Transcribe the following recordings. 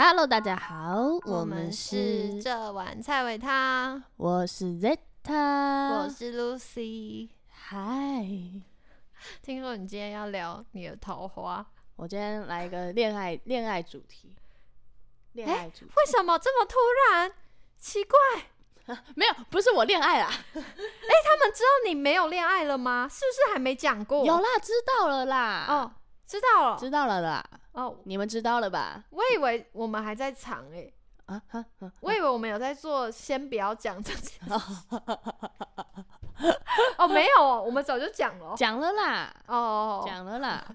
Hello，大家好，我们是这碗菜尾汤，我是 Zeta，我是 Lucy。嗨，听说你今天要聊你的桃花，我今天来一个恋爱恋爱主题。恋爱主题为什么这么突然？奇怪，没有，不是我恋爱啦，哎，他们知道你没有恋爱了吗？是不是还没讲过？有啦，知道了啦。哦，知道了，知道了啦。哦，你们知道了吧？我以为我们还在藏哎，啊哈，啊我以为我们有在做，先不要讲这件事。哦，没有哦，我们早就讲了。讲了啦，哦，讲了啦。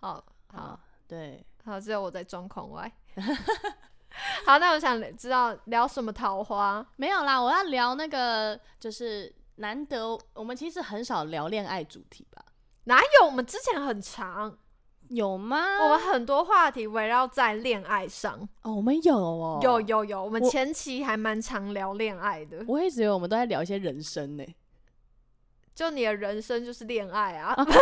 好 好好，对，好，只有我在装狂外。好，那我想知道聊什么桃花？没有啦，我要聊那个，就是难得我们其实很少聊恋爱主题吧？哪有？我们之前很长，有吗？我们很多话题围绕在恋爱上。哦，我们有哦，有有有，我们前期还蛮常聊恋爱的。我一直以为我们都在聊一些人生呢。就你的人生就是恋爱啊，啊，不，我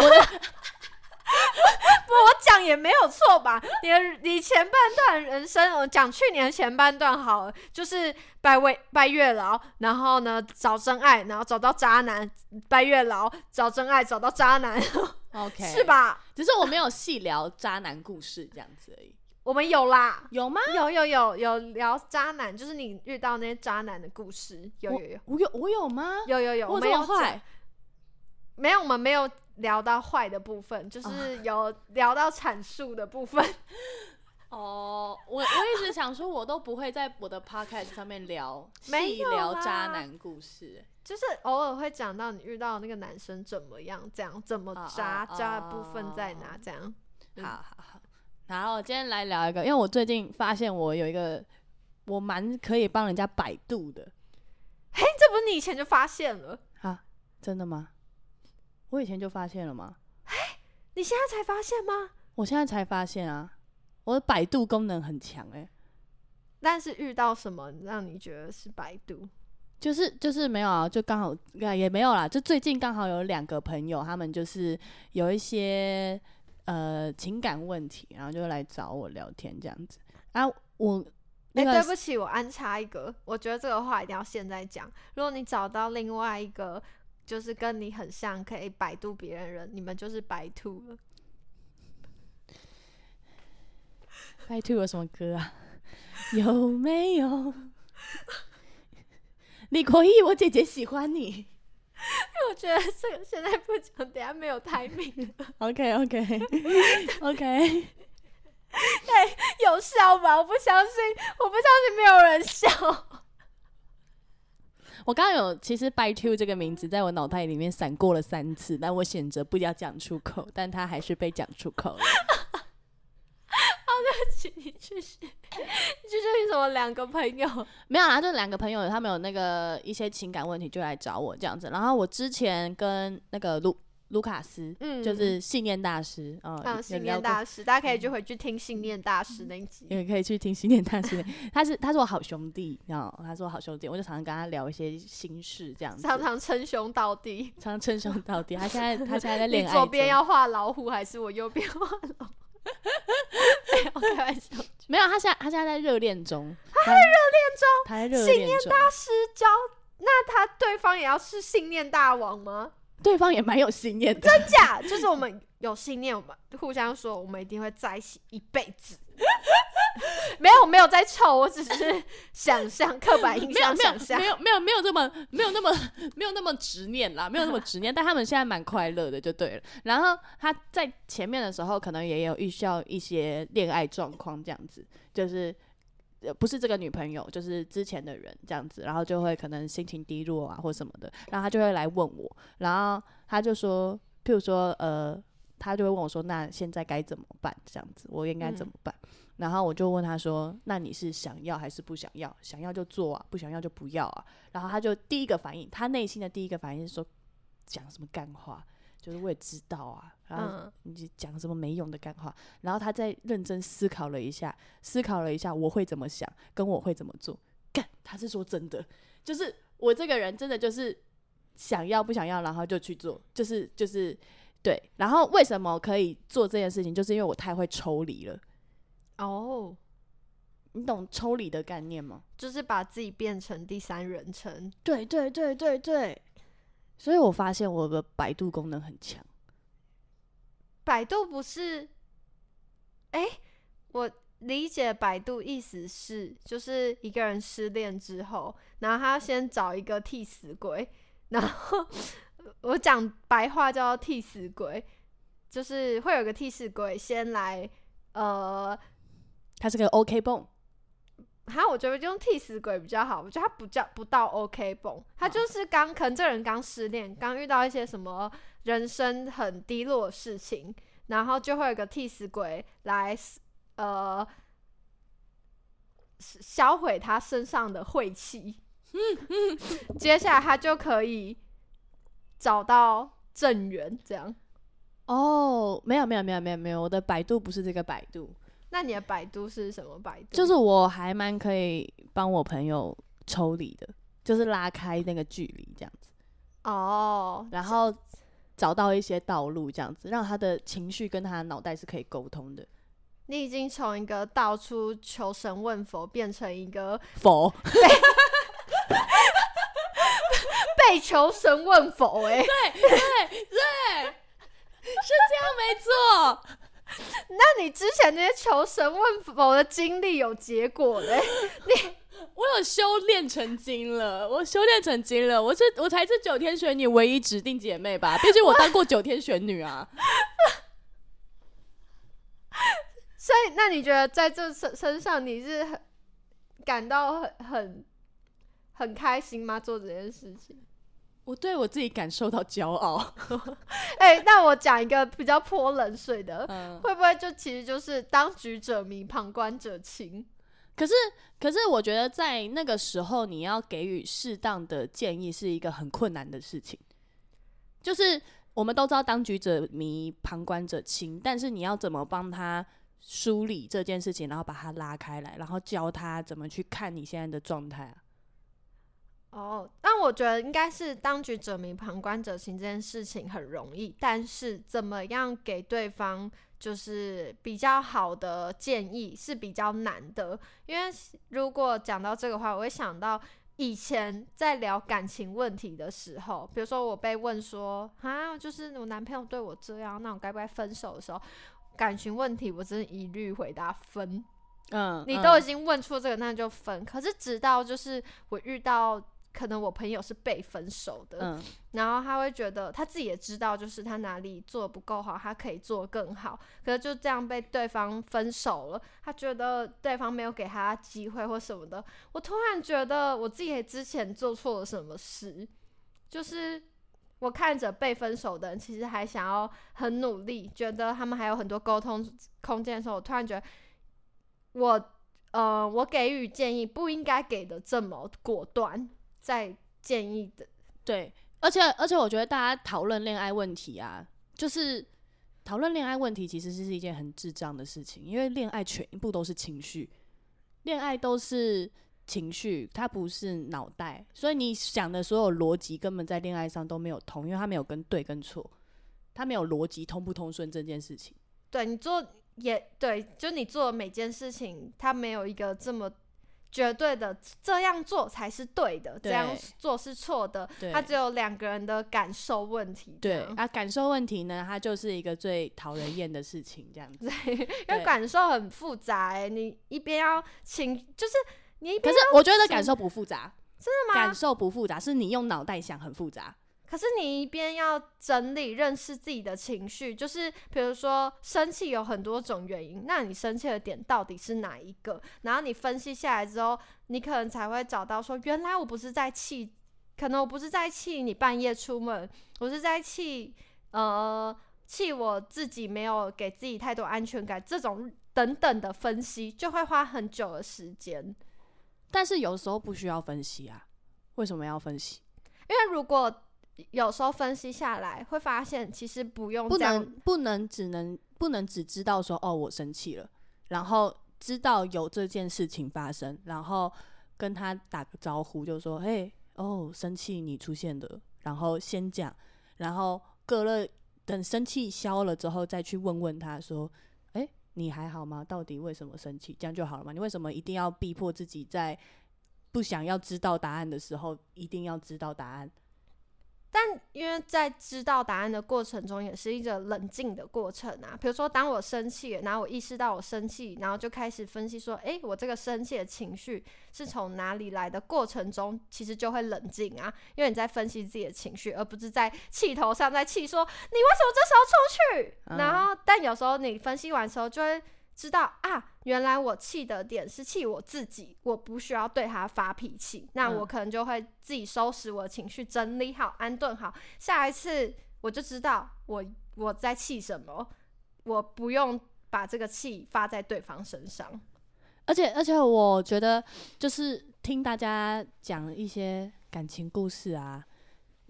讲也没有错吧？你的你前半段人生，我讲去年前半段好了，就是拜位拜月老，然后呢找真爱，然后找到渣男，拜月老找真爱，找到渣男，OK，是？吧？只是我没有细聊渣男故事这样子而已。我们有啦，有吗？有有有有聊渣男，就是你遇到那些渣男的故事，有有有我有我有吗？有有有，我没有坏？没有，我们没有聊到坏的部分，就是有聊到阐述的部分。哦，我我一直想说，我都不会在我的 podcast 上面聊 没有细聊渣男故事。就是偶尔会讲到你遇到那个男生怎么样，这样怎么哦渣，哦渣的部分在哪？哦这样。嗯好好好，然后今天来聊一个，因为我最近发现我有一个我蛮可以帮人家百度的嘿，这不是你以前就发现了，啊，真的吗？我以前就发现了吗？你现在才发现吗？我现在才发现啊，我的百度功能很强哎、但是遇到什么让你觉得是百度？就是就是没有啊，就刚好啊也没有啦，就最近刚好有两个朋友，他们就是有一些呃情感问题，然后就来找我聊天这样子啊。我那哎、个对不起，我安插一个，我觉得这个话一定要现在讲。如果你找到另外一个就是跟你很像可以百度别人人，你们就是白兔了。拜兔有什么歌啊？有没有？李国义，我姐姐喜欢你。我觉得这个现在不讲，等下没有台名。OK OK OK，有笑吧？我不相信，我不相信没有人笑。我刚刚有其实 “by two” 这个名字在我脑袋里面闪过了三次，但我选择不要讲出口，但它还是被讲出口了。请你去学，你 去什么？两个朋友，没有啦，就两个朋友，他们有那个一些情感问题，就来找我这样子。然后我之前跟那个卢卢卡斯，嗯就是信念大师，嗯、嗯，信念大师，大家可以就回去听信念大师那一集。也可以去听信念大师。他是他是我好兄弟，然后他是我好兄弟，我就常常跟他聊一些心事这样子，常常称兄道弟。常常称兄道弟。他现在他现在在你 恋爱中左边要画老虎，还是我右边画老虎？没有开玩笑。没有，他现在他现在在热恋中，他在热恋中，他在热恋中，大师教，那他对方也要是信念大王吗？对方也蛮有信念的。真假？就是我们有信念，我们互相说，我们一定会在一起一辈子。没有，没有在臭，我只是想象刻板印象想象有没。有没有没有这么没有那么没有那么执念啦，没有那么执念，但他们现在蛮快乐的就对了。然后他在前面的时候可能也有遇到一些恋爱状况，这样子就是。呃，不是这个女朋友，就是之前的人这样子，然后就会可能心情低落啊或什么的，然后他就会来问我，然后他就说，譬如说，呃，他就会问我说，那现在该怎么办？这样子，我应该怎么办？然后我就问他说：“那你是想要还是不想要？想要就做啊，不想要就不要啊。”然后他就第一个反应，他内心的第一个反应是说：“讲什么干话？就是我也知道啊，然后嗯，你就讲什么没用的干话。”然后他再认真思考了一下，思考了一下我会怎么想，跟我会怎么做。干，他是说真的，就是我这个人真的就是想要不想要，然后就去做，就是就是对。然后为什么可以做这件事情，就是因为我太会抽离了。哦，你懂抽离的概念吗？就是把自己变成第三人称。对对对对对，所以我发现我的百度功能很强。百度不是，哎、我理解百度意思是，就是一个人失恋之后，然后他要先找一个替死鬼，然后我讲白话叫做替死鬼，就是会有个替死鬼先来，呃，他是个 OK 泵，哈，我觉得用替死鬼比较好。我觉得他不叫不到 OK 蹦，他就是刚可能这人刚失恋，刚遇到一些什么人生很低落的事情，然后就会有个替死鬼来呃销毁他身上的晦气。接下来他就可以找到正缘，这样。哦，没有没有没有没有没有，我的百度不是这个百度，那你的百度是什么百度？就是我还蛮可以帮我朋友抽离的，就是拉开那个距离这样子，哦，然后找到一些道路这样子，让他的情绪跟他的脑袋是可以沟通的。你已经从一个到处求神问佛，变成一个佛，被求神问佛、欸。哎，对对对，是这样没错。那你之前那些求神问佛的经历有结果嘞、你 我有修炼成精了，我修炼成精了，我是我才是九天玄女唯一指定姐妹吧？毕竟我当过九天玄女啊。所以，那你觉得在这身身上你是很感到很很很开心吗？做这件事情？我对我自己感受到骄傲。哎、那我讲一个比较泼冷水的，嗯，会不会就其实就是当局者迷，旁观者清？可是可是我觉得在那个时候，你要给予适当的建议是一个很困难的事情。就是我们都知道当局者迷，旁观者清，但是你要怎么帮他梳理这件事情，然后把它拉开来，然后教他怎么去看你现在的状态啊？哦，但我觉得应该是当局者迷，旁观者清这件事情很容易，但是怎么样给对方就是比较好的建议是比较难的。因为如果讲到这个话，我会想到以前在聊感情问题的时候，比如说我被问说啊，就是我男朋友对我这样，那我该不该分手的时候，感情问题我真的一律回答分。嗯，嗯你都已经问出这个，那就分。可是直到就是我遇到，可能我朋友是被分手的，嗯然后他会觉得他自己也知道，就是他哪里做的不够好，他可以做更好。可是就这样被对方分手了，他觉得对方没有给他机会或什么的。我突然觉得我自己之前做错了什么事，就是。我看着被分手的人，其实还想要很努力，觉得他们还有很多沟通空间的时候，我突然觉得我呃，我给予建议不应该给的这么果断，在建议的对，而且而且我觉得大家讨论恋爱问题啊，就是讨论恋爱问题其实是一件很智障的事情，因为恋爱全部都是情绪，恋爱都是情绪，它不是脑袋，所以你想的所有逻辑根本在恋爱上都没有通，因为它没有跟对跟错，它没有逻辑通不通顺这件事情。对你做也对，就你做的每件事情，它没有一个这么绝对的这样做才是对的，这样做是错的，他只有两个人的感受问题。对啊，感受问题呢，它就是一个最讨人厌的事情，这样子。对，因为感受很复杂、欸，你一边要情，就是你一可是我觉得感受不复杂，真的吗感？受不复杂，是你用脑袋想很复杂。可是你一边要整理、认识自己的情绪，就是比如说生气有很多种原因，那你生气的点到底是哪一个？然后你分析下来之后，你可能才会找到说，原来我不是在气，可能我不是在气你半夜出门，我是在气呃气我自己没有给自己太多安全感，这种等等的分析就会花很久的时间。但是有时候不需要分析啊，为什么要分析？因为如果有时候分析下来，会发现其实不用不这样能不能只能不能只知道说哦我生气了，然后知道有这件事情发生，然后跟他打个招呼，就说嘿哦生气你出现的，然后先讲，然后隔了等生气消了之后再去问问他说，哎、你还好吗？到底为什么生气？这样就好了吗？你为什么一定要逼迫自己在不想要知道答案的时候，一定要知道答案？但因为在知道答案的过程中，也是一个冷静的过程啊。比如说，当我生气，然后我意识到我生气，然后就开始分析说，诶，我这个生气的情绪是从哪里来的？过程中其实就会冷静啊，因为你在分析自己的情绪，而不是在气头上在气说你为什么这时候出去。然后，但有时候你分析完之后，就会。知道啊，原来我气的点是气我自己，我不需要对他发脾气，那我可能就会自己收拾我的情绪，整理好，安顿好，下一次我就知道我我在气什么，我不用把这个气发在对方身上。而且而且，我觉得就是听大家讲一些感情故事啊。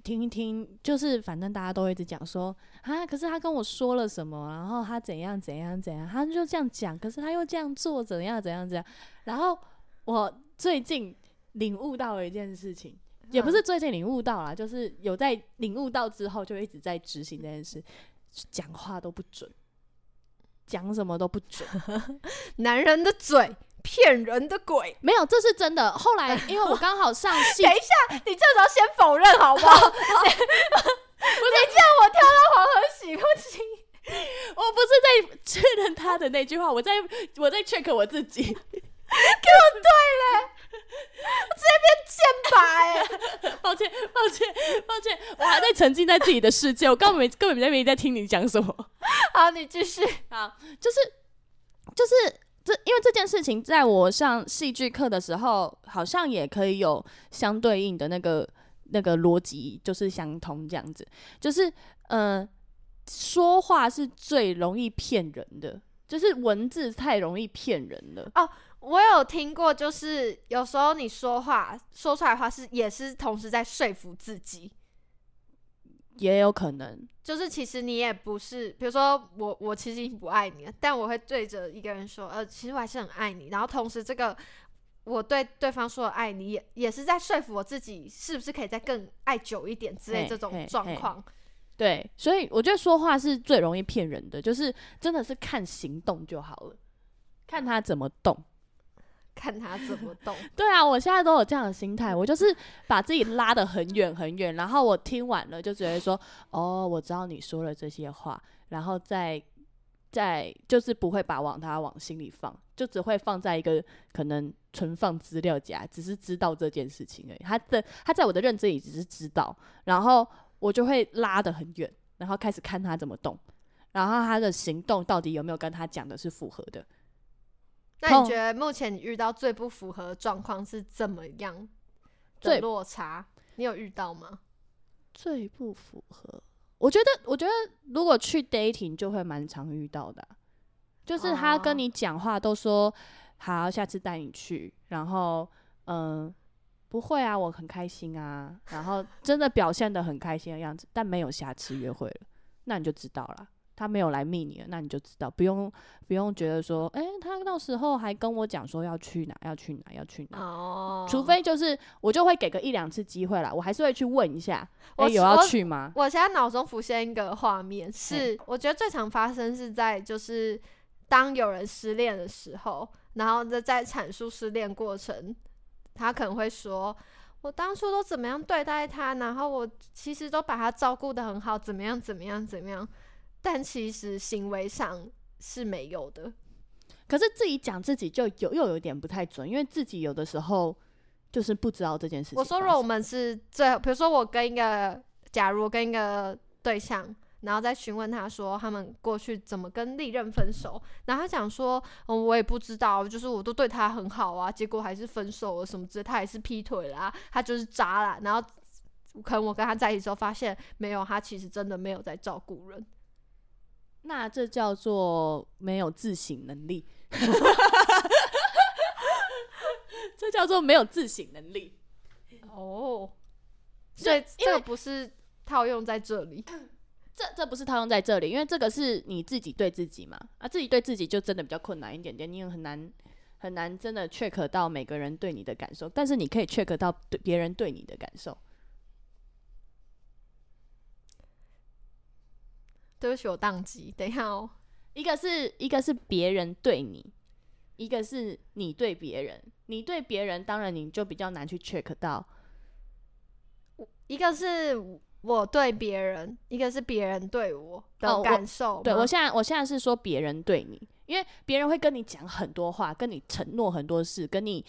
听一听，就是反正大家都会一直讲说啊，可是他跟我说了什么，然后他怎样怎样怎样，他就这样讲，可是他又这样做，怎样怎样怎样。然后我最近领悟到了一件事情，也不是最近领悟到了，就是有在领悟到之后，就一直在执行这件事，讲话都不准，讲什么都不准，男人的嘴。骗人的鬼，没有，这是真的。后来，因为我刚好上戏，等一下，你这时候先否认好不好？不是叫我跳到黄河洗不清，我不是在确认他的那句话，我在我在 check 我自己，给我对了，我直接变剑拔，抱歉，抱歉，抱歉，我还在沉浸在自己的世界，我根本没根本没没在听你讲什么。好，你继续。好，就是就是。这因为这件事情，在我上戏剧课的时候，好像也可以有相对应的那个那个逻辑，就是相通这样子。就是嗯，说话是最容易骗人的，就是文字太容易骗人了。哦，我有听过，就是有时候你说话说出来话是也是同时在说服自己。也有可能，就是其实你也不是，比如说我，我其实已经不爱你了，但我会对着一个人说，呃，其实我还是很爱你。然后同时，这个我对对方说的爱你，也也是在说服我自己，是不是可以再更爱久一点之类这种状况。对，所以我觉得说话是最容易骗人的，就是真的是看行动就好了，看他怎么动。看他怎么动。对啊，我现在都有这样的心态，我就是把自己拉得很远很远，然后我听完了就觉得说，哦，我知道你说了这些话，然后再再就是不会把往他往心里放，就只会放在一个可能存放资料夹，只是知道这件事情而已。他的他在我的认知里只是知道，然后我就会拉得很远，然后开始看他怎么动，然后他的行动到底有没有跟他讲的是符合的。那你觉得目前你遇到最不符合状况是怎么样的落差？你有遇到吗？最不符合，我觉得，我觉得如果去 dating 就会蛮常遇到的，就是他跟你讲话都说好，下次带你去，然后嗯，不会啊，我很开心啊，然后真的表现的很开心的样子，但没有下次约会了，那你就知道了。他没有来密你了，那你就知道，不用不用觉得说，哎，他到时候还跟我讲说要去哪，要去哪，要去哪。哦。除非就是我就会给个一两次机会啦，我还是会去问一下，哎，有要去吗？我现在脑中浮现一个画面，是我觉得最常发生是在就是当有人失恋的时候，然后在在阐述失恋过程，他可能会说，我当初都怎么样对待他，然后我其实都把他照顾的很好，怎么样怎么样怎么样。但其实行为上是没有的，可是自己讲自己就有又有点不太准，因为自己有的时候就是不知道这件事情。我说，如果我们是最，比如说我跟一个，假如跟一个对象，然后再询问他说他们过去怎么跟历任分手，然后他讲说，嗯，我也不知道，就是我都对他很好啊，结果还是分手了什么之类，他还是劈腿啦，他就是渣啦，然后可能我跟他在一起之后发现，没有，他其实真的没有在照顾人。那这叫做没有自省能力，这叫做没有自省能力。哦，所以这个不是套用在这里，这这不是套用在这里，因为这个是你自己对自己嘛，啊，自己对自己就真的比较困难一点点，你也很难很难真的 check 到每个人对你的感受，但是你可以 check 到对别人对你的感受。对不起，我宕机。等一下哦，一个是一个是别人对你，一个是你对别人。你对别人，当然你就比较难去 check 到。一个是我对别人，一个是别人对我的感受我现在我现在是说别人对你，因为别人会跟你讲很多话，跟你承诺很多事，跟你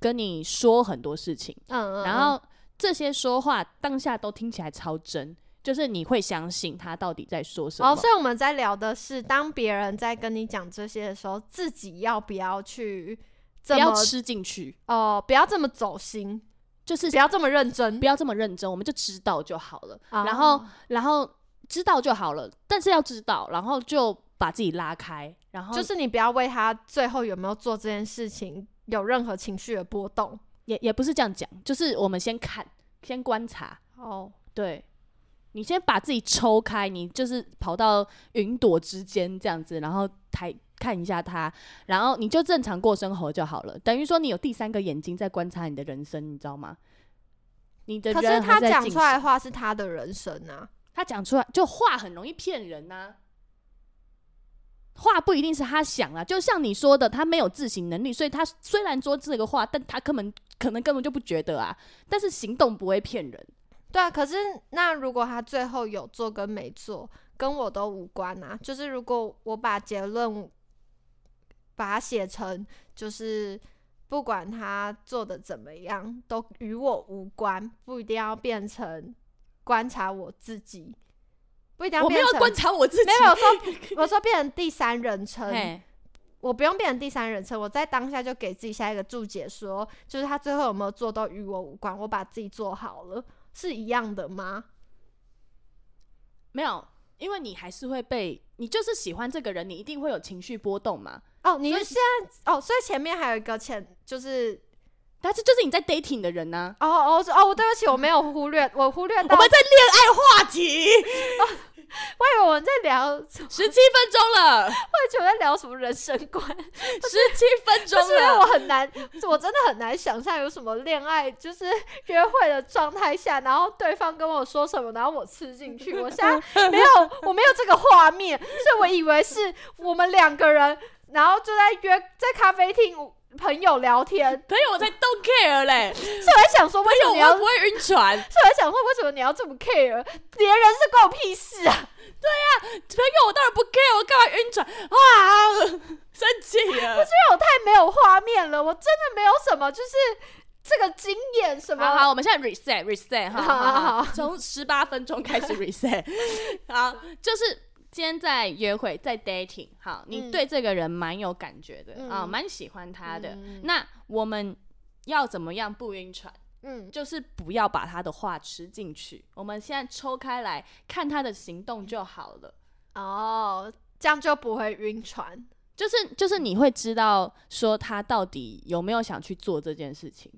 跟你说很多事情，嗯，嗯，然后这些说话当下都听起来超真，就是你会相信他到底在说什么。哦，所以我们在聊的是，当别人在跟你讲这些的时候，自己要不要去这么不要吃进去，哦，不要这么走心，就是不要这么认真不，要这么认真，我们就知道就好了。哦然后，然后知道就好了，但是要知道，然后就把自己拉开，然后就是你不要为他最后有没有做这件事情有任何情绪的波动。也也不是这样讲，就是我们先看，先观察，哦，对。你先把自己抽开，你就是跑到云朵之间这样子，然后抬看一下他，然后你就正常过生活就好了。等于说你有第三个眼睛在观察你的人生，你知道吗？你的可是他讲出来的话是他的人生啊。他讲出来就话很容易骗人呐、话不一定是他想啊，就像你说的，他没有自省能力，所以他虽然说这个话，但他根本可能根本就不觉得啊。但是行动不会骗人，对啊，可是那如果他最后有做跟没做，跟我都无关啊。就是如果我把结论把它写成，就是不管他做的怎么样，都与我无关，不一定要变成观察我自己，不一定要我没有观察我自己，没有我说 我说变成第三人称，我不用变成第三人称，我在当下就给自己下一个注解说，就是他最后有没有做都与我无关，我把自己做好了，是一样的吗？没有，因为你还是会被，你就是喜欢这个人，你一定会有情绪波动嘛。哦，你现在哦，所以前面还有一个前就是但是就是你在 dating 的人呢、哦哦哦，对不起，我没有忽略，我忽略到，我们在恋爱话题，我以为我们在聊，十七分钟了，我以为我在聊什么人生观，十七分钟了。我很难，我真的很难想象有什么恋爱，就是约会的状态下，然后对方跟我说什么，然后我吃进去。我现在没有，我没有这个画面，所以我以为是我们两个人，然后就在约在咖啡厅朋友聊天，朋友，我才 don't care 嘞，所以我在想说，为什么你要？不会晕船，所以我在想说，为什么你要这么 care？别人是关我屁事啊！对呀朋友我当然不 care，我干嘛晕船啊？生气了。不是因为我太没有画面了，我真的没有什么就是这个经验什么。好好，我们现在 reset reset 哈，好好好好，从十八分钟开始 reset。好，就是今天在约会，在 dating，好，你嗯对这个人蛮有感觉的、嗯啊，蛮喜欢他的。嗯那我们要怎么样不晕船？嗯，就是不要把他的话吃进去。我们现在抽开来看他的行动就好了。哦，这样就不会晕船。就是就是你会知道说他到底有没有想去做这件事情。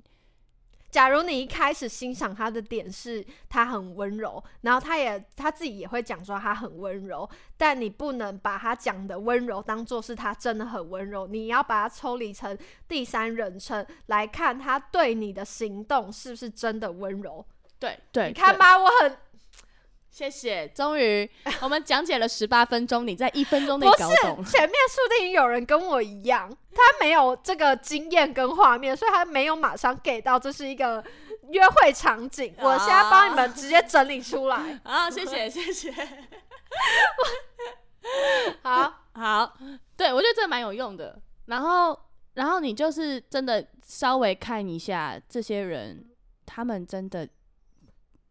假如你一开始欣赏他的点是他很温柔，然后他也他自己也会讲说他很温柔，但你不能把他讲的温柔当做是他真的很温柔，你要把它抽离成第三人称来看他对你的行动是不是真的温柔。对对，对你看吧，我很谢谢，终于 我们讲解了十八分钟，你在一分钟内不搞懂。前面说不定有人跟我一样，他没有这个经验跟画面，所以他没有马上给到这是一个约会场景。我现在帮你们直接整理出来。啊，谢谢谢谢。好，好，对我觉得这蛮有用的。然后，然后你就是真的稍微看一下这些人，他们真的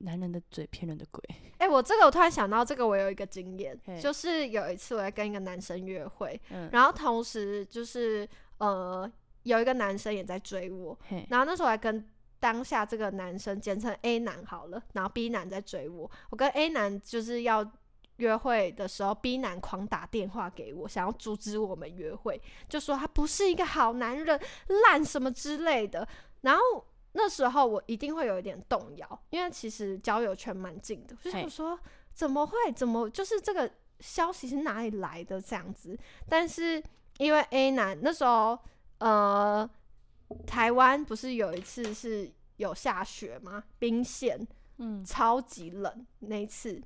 男人的嘴骗人的鬼。哎、我这个我突然想到，这个我有一个经验，就是有一次我在跟一个男生约会，嗯，然后同时就是呃有一个男生也在追我，然后那时候我还跟当下这个男生简称 A 男好了，然后 B 男在追我，我跟 A 男就是要约会的时候，B 男狂打电话给我，想要阻止我们约会，就说他不是一个好男人，烂什么之类的。然后那时候我一定会有一点动摇，因为其实交友圈蛮近的，我就嘿想说怎么会，怎么就是这个消息是哪里来的这样子？但是因为 A 男那时候呃。台湾不是有一次是有下雪吗？冰线嗯，超级冷那一次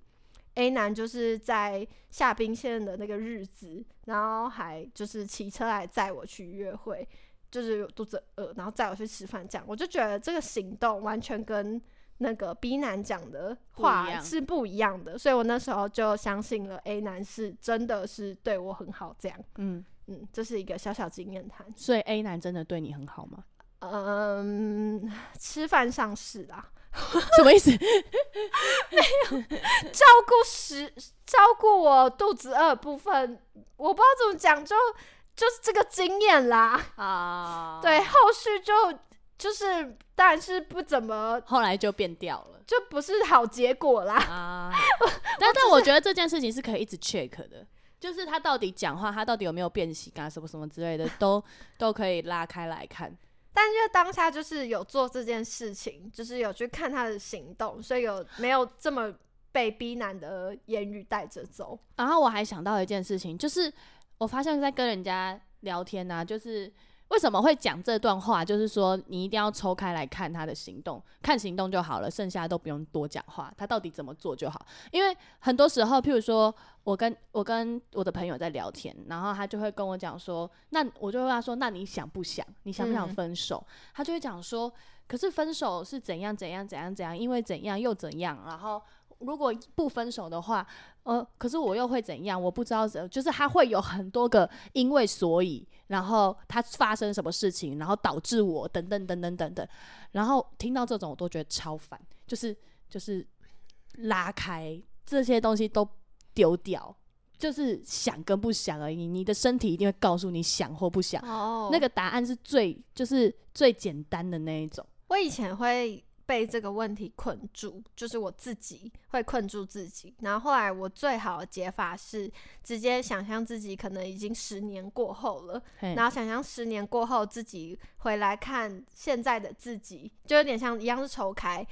A 男就是在下冰线的那个日子，然后还就是骑车来载我去约会，就是肚子饿，然后载我去吃饭，这样我就觉得这个行动完全跟那个 B 男讲的话是不一样的，所以我那时候就相信了 A 男是真的是对我很好，这样，嗯，嗯，这是一个小小经验谈。所以 A 男真的对你很好吗？嗯，吃饭上是啦，什么意思？没有照顾食照顾我肚子饿部分，我不知道怎么讲，就就是这个经验啦。啊，对，，后续就就是当然是不怎么，后来就变掉了就不是好结果啦。啊。但但我觉得这件事情是可以一直 check 的，就是他到底讲话，他到底有没有变形啊，什么什么之类的，都都可以拉开来看。但因为当下就是有做这件事情，就是有去看他的行动，所以有没有这么被逼男的言语带着走。然后我还想到一件事情，就是我发现在跟人家聊天啊，就是为什么会讲这段话，就是说你一定要抽开来看他的行动，看行动就好了，剩下都不用多讲话，他到底怎么做就好。因为很多时候，譬如说我跟我跟我的朋友在聊天，然后他就会跟我讲说，那我就问他说，那你想不想？你想不想嗯分手？他就会讲说，可是分手是怎样怎样怎样怎样，因为怎样又怎样，然后。如果不分手的话，呃，可是我又会怎样？我不知道怎，就是他会有很多个因为所以，然后他发生什么事情，然后导致我等等等等等等，然后听到这种我都觉得超烦，就是就是拉开这些东西都丢掉，就是想跟不想而已。你的身体一定会告诉你想或不想，哦那个答案是最就是最简单的那一种。我以前会被这个问题困住，就是我自己会困住自己。然后后来我最好的解法是直接想象自己可能已经十年过后了，然后想象十年过后自己回来看现在的自己，就有点像一样是抽开。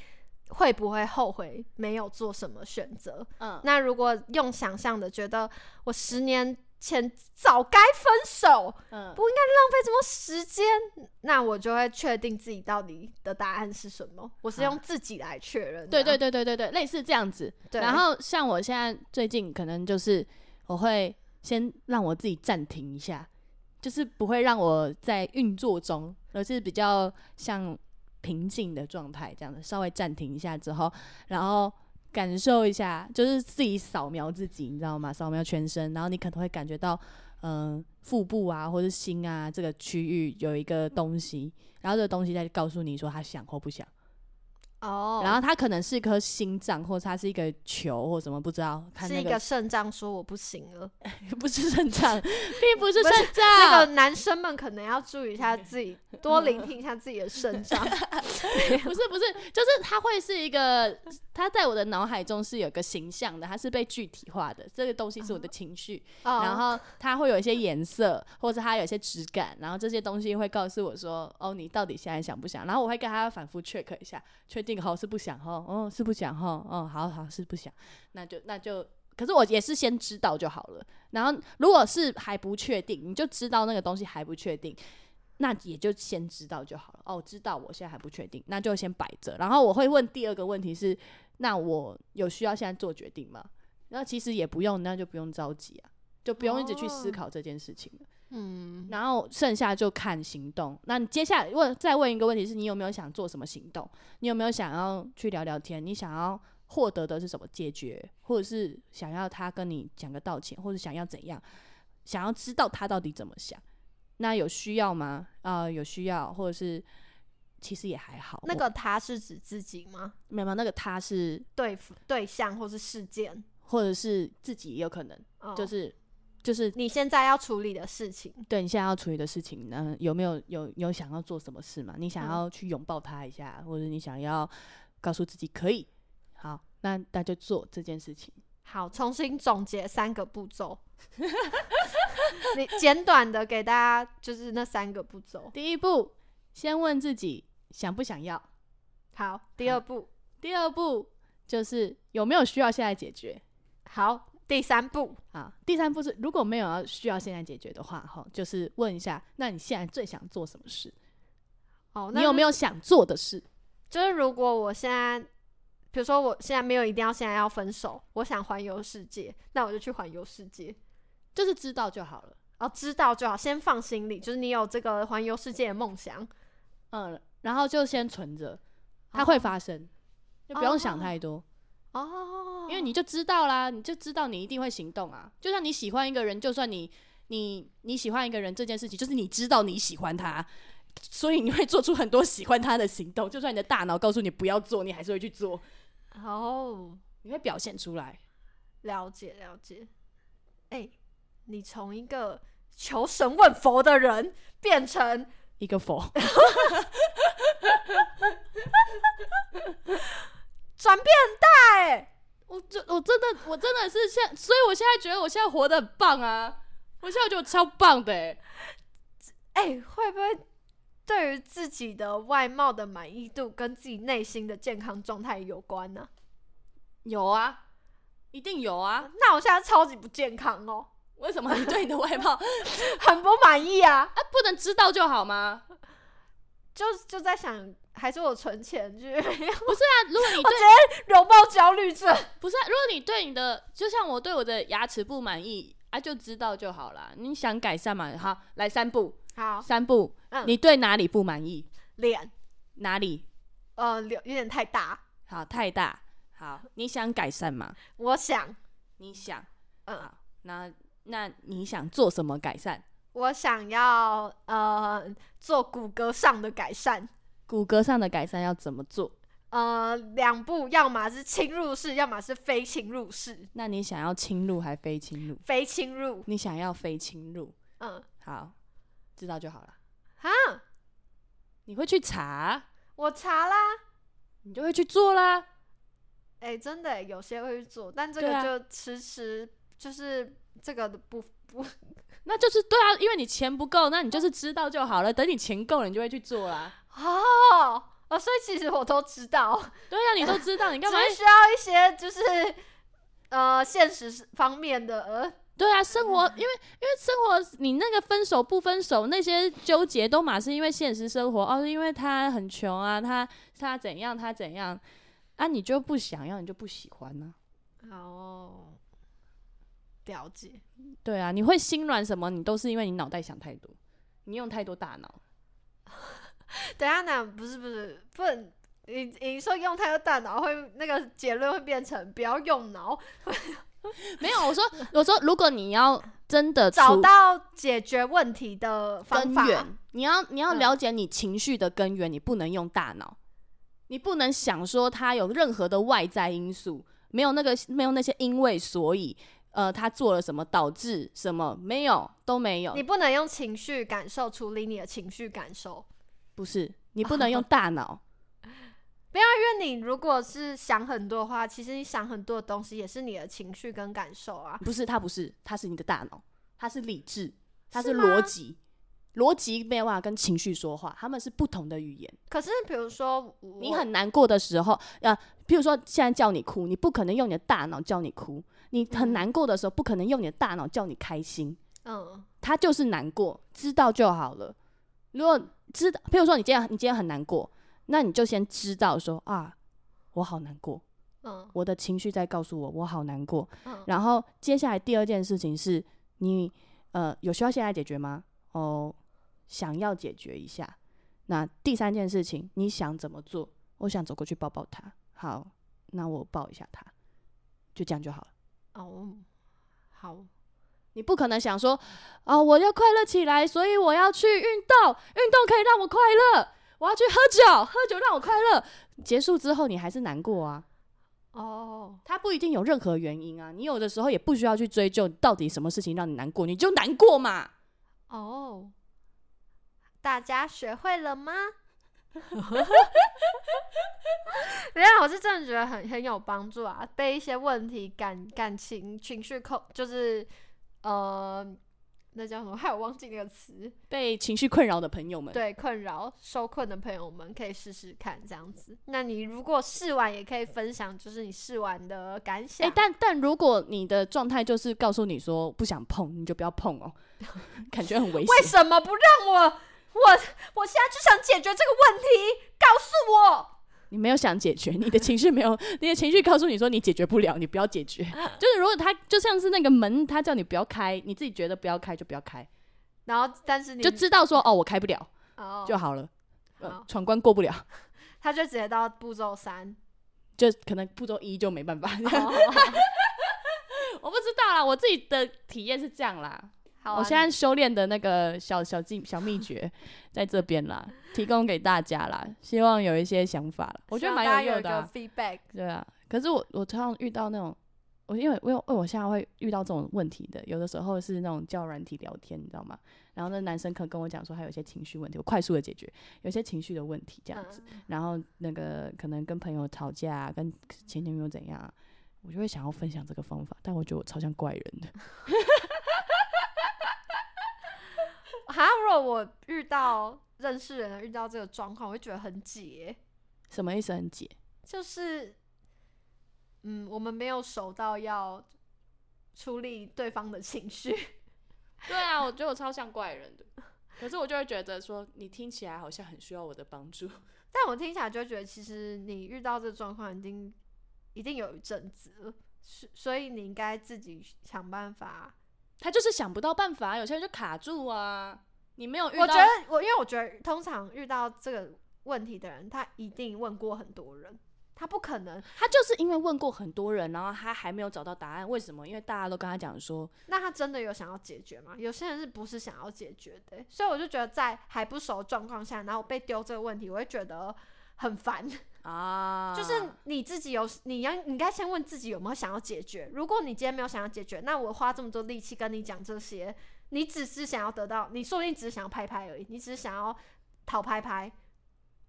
会不会后悔没有做什么选择？嗯，那如果用想象的，觉得我十年前早该分手，嗯。不应该浪费这么时间，那我就会确定自己到底的答案是什么。我是用自己来确认啊、对对对对对对，类似这样子。对，然后像我现在最近可能就是我会先让我自己暂停一下，就是不会让我在运作中，而是比较像平静的状态，这样子稍微暂停一下之后，然后感受一下，就是自己扫描自己，你知道吗？扫描全身，然后你可能会感觉到，嗯、腹部啊或者心啊这个区域有一个东西，然后这个东西在告诉你说他想或不想。哦，然后它可能是一颗心脏，或者它是一个球或什么，不知道。看那是一个肾脏说我不行了，不是肾脏，并不是不是肾脏，那个男生们可能要注意一下自己，多聆听一下自己的肾脏。不是不是，就是它会是一个，它在我的脑海中是有个形象的，它是被具体化的。这个东西是我的情绪，哦然后它会有一些颜色，或者它有一些质感，然后这些东西会告诉我说，哦，你到底现在想不想？然后我会跟他反复 check 一下，确定好是不想哈，哦是不想哈，哦好好是不想，那就那就。可是我也是先知道就好了，然后如果是还不确定，你就知道那个东西还不确定，那也就先知道就好了。哦，知道我现在还不确定，那就先摆着。然后我会问第二个问题是，那我有需要现在做决定吗？那其实也不用，那就不用着急啊，就不用一直去思哦考这件事情了。嗯，然后剩下就看行动。那你接下来问再问一个问题是，你有没有想做什么行动？你有没有想要去聊聊天？你想要获得的是什么解决，或者是想要他跟你讲个道歉，或者想要怎样？想要知道他到底怎么想？那有需要吗？啊、有需要，或者是其实也还好。那个他是指自己吗？没有没有那个他是，对对象或是事件？或者是自己也有可能，哦就是就是你现在要处理的事情。对你现在要处理的事情呢，有没有有有想要做什么事嘛？你想嗯要去拥抱他一下，或者你想要告诉自己可以，好，那那就做这件事情。好，重新总结三个步骤。你简短的给大家就是那三个步骤。第一步，先问自己想不想要；好，第二步，第二步就是有没有需要现在解决。好，第三步，啊，第三步是如果没有要需要现在解决的话，哈，就是问一下，那你现在最想做什么事？哦，你有没有？想做的事？就是如果我现在，比如说我现在没有一定要现在要分手，我想环游世界，那我就去环游世界。就是知道就好了。哦，知道就好，先放心里，就是你有这个环游世界的梦想。嗯，然后就先存着，它会发生，就不用想太多。哦，因为你就知道啦，你就知道你一定会行动啊。就像你喜欢一个人，就算你你你喜欢一个人这件事情，就是你知道你喜欢他，所以你会做出很多喜欢他的行动。就算你的大脑告诉你不要做，你还是会去做。哦，你会表现出来。了解了解。哎、你从一个求神问佛的人变成一个否，转变很大哎、我真我真的我真的是现，所以我现在觉得我现在活得很棒啊！我现在觉得我超棒的欸 哎、会不会对于自己的外貌的满意度跟自己内心的健康状态有关呢、有啊，一定有啊！那我现在超级不健康哦，为什么你对你的外貌 很不满意啊，啊不能知道就好吗？就就在想，还是我存钱去不是啊，如果你对 容貌焦虑症。不是、啊，如果你对你的，就像我对我的牙齿不满意啊，就知道就好了。你想改善嘛？好，来三步，好，三步。嗯你对哪里不满意？脸哪里？呃有有点太大，好，太大。好，你想改善吗？我想，你想，嗯，好，那那你想做什么改善？我想要呃做骨骼上的改善。骨骼上的改善要怎么做？呃，两步，要么是侵入式，要么是非侵入式。那你想要侵入还非侵入？非侵入，你想要非侵入？嗯，好，知道就好了。哈，你会去查，我查啦，你就会去做啦。哎、真的耶有些会去做，但这个就迟迟就是这个的不不，那就是对啊，因为你钱不够，那你就是知道就好了。等你钱够了，你就会去做啦。哦哦，所以其实我都知道，对呀、你都知道，你干嘛？需要一些就是呃现实方面的呃对啊，生活，因为因为生活，你那个分手不分手那些纠结都嘛是因为现实生活哦，是因为他很穷啊，他他怎样他怎样啊，你就不想要，你就不喜欢呢、哦，了解。对啊，你会心软什么？你都是因为你脑袋想太多，你用太多大脑。等下呢，不是不是不能，你你说用太多大脑会那个结论会变成不要用脑，没有，我说我说，如果你要真的找到解决问题的方法。根源，你要你要嗯了解你情绪的根源，你不能用大脑，你不能想说他有任何的外在因素，没有那个没有那些因为所以，呃，他做了什么导致什么，没有都没有。你，不能用情绪感受处理你的情绪感受，不是你不能用大脑，因为你如果是想很多的话，其实你想很多的东西也是你的情绪跟感受啊。不是它不是，它是你的大脑，它是理智，它是逻辑，逻辑没有办法跟情绪说话，他们是不同的语言。可是比如说，你很难过的时候，呃，譬如说现在叫你哭，你不可能用你的大脑叫你哭；你很嗯难过的时候，不可能用你的大脑叫你开心。嗯他就是难过，知道就好了。如果知道，譬如说你今天你今天很难过，那你就先知道说啊，我好难过，嗯我的情绪在告诉我我好难过。嗯然后接下来第二件事情是你呃有需要现在解决吗？哦，想要解决一下。那第三件事情，你想怎么做？我想走过去抱抱他。好，那我抱一下他，就这样就好了。哦，好，你不可能想说啊、我要快乐起来，所以我要去运动，运动可以让我快乐。我要去喝酒，喝酒让我快乐。结束之后，你还是难过啊。哦，它不一定有任何原因啊，你有的时候也不需要去追究到底什么事情让你难过，你就难过嘛。哦，大家学会了吗？没有，我是真的觉得很很有帮助啊！被一些问题、感感情、情绪控，就是呃，那叫什么？还有忘记那个词。被情绪困扰的朋友们，对困扰、受困的朋友们可以试试看这样子。那你如果试完，也可以分享，就是你试完的感想。哎、但但如果你的状态就是告诉你说不想碰，你就不要碰哦，感觉很危险为险。什么不让我？我我现在就想解决这个问题，告诉我。你没有想解决，你的情绪没有，你的情绪告诉你说你解决不了，你不要解决。就是如果他就像是那个门，他叫你不要开，你自己觉得不要开就不要开，然后但是你就知道说哦我开不了哦就好了，呃好闯关过不了，他就直接到步骤三。就可能步骤一就没办法。哦我不知道啦，我自己的体验是这样啦。好啊，我现在修炼的那个小小技小秘诀 在这边啦，提供给大家啦，希望有一些想法啦，我觉得希望大蛮用的、有一个啊。feedback。对啊，可是我我常常遇到那种，我因为因为因为我现在会遇到这种问题的，有的时候是那种叫软体聊天，你知道吗？然后那男生可能跟我讲说他有一些情绪问题，我快速的解决，有些情绪的问题这样子，嗯然后那个可能跟朋友吵架、啊，跟前女友怎样啊、我就会想要分享这个方法，但我觉得我超像怪人的。哈，如果我遇到认识人遇到这个状况，我会觉得很解，什么意思？很解？就是，嗯，我们没有熟到要处理对方的情绪。对啊，我觉得我超像怪人的。可是我就会觉得说，你听起来好像很需要我的帮助。但我听起来就会觉得，其实你遇到这个状况已经一定有一阵子了，所所以你应该自己想办法。他就是想不到办法，有些人就卡住啊。你没有遇到，我觉得我因为我觉得通常遇到这个问题的人，他一定问过很多人，他不可能。他就是因为问过很多人，然后他还没有找到答案。为什么？因为大家都跟他讲说，那他真的有想要解决吗？有些人是不是想要解决的欸、所以我就觉得在还不熟的状况下，然后被丢这个问题，我会觉得很烦。啊，就是你自己有，你要你应该先问自己有没有想要解决。如果你今天没有想要解决，那我花这么多力气跟你讲这些，你只是想要得到，你说不定只是想要拍拍而已，你只是想要讨拍拍。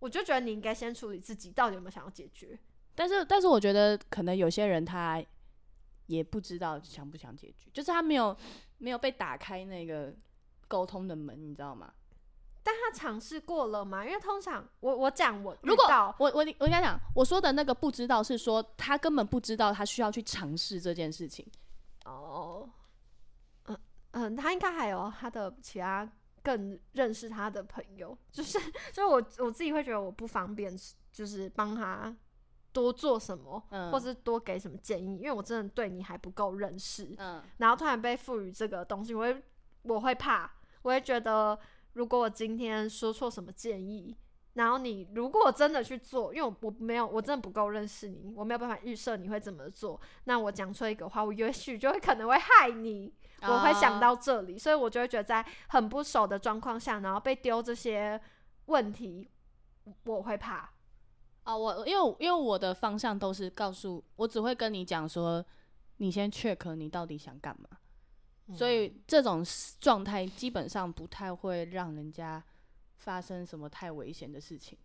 我就觉得你应该先处理自己到底有没有想要解决。但是但是我觉得可能有些人他也不知道想不想解决，就是他没有没有被打开那个沟通的门，你知道吗？但他尝试过了嘛？因为通常我我讲我如果我我我应该讲，我说的那个不知道是说他根本不知道他需要去尝试这件事情。哦，嗯嗯，他应该还有他的其他更认识他的朋友，就是 就是我我自己会觉得我不方便，就是帮他多做什么，嗯或是多给什么建议，因为我真的对你还不够认识，嗯，然后突然被赋予这个东西，我会我会怕，我会觉得如果我今天说错什么建议。然后你如果真的去做，因为我我没有，我真的不够认识你，我没有办法预设你会怎么做。那我讲出一个话，我也许就会可能会害你，我会想到这里，所以我就会觉得在很不熟的状况下，然后被丢这些问题，我会怕。啊，我因为因为我的方向都是告诉我，只会跟你讲说，你先 check 你到底想干嘛。所以这种状态基本上不太会让人家发生什么太危险的事情。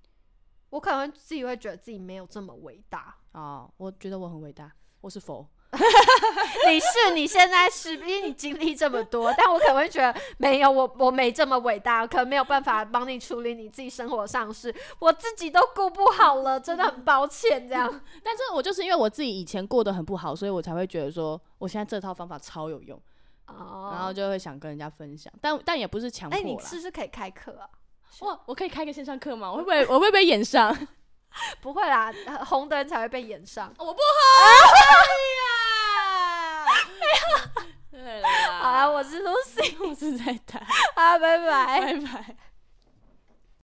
我可能自己会觉得自己没有这么伟大。哦，我觉得我很伟大，我是佛。你是你现在是，因为你经历这么多，但我可能会觉得没有我我没这么伟大，可能没有办法帮你处理你自己生活上的事，我自己都顾不好了，真的很抱歉这样。但是我就是因为我自己以前过得很不好，所以我才会觉得说，我现在这套方法超有用，哦然后就会想跟人家分享。但但也不是强迫哎、你。是不是可以开课啊？我，我可以开个线上课吗？我会不会我会不会被演上？不会啦，呃红的人才会被演上。我不好 呀。对啦，好啦，我是 Lucy，我是在打，好，拜拜。拜拜。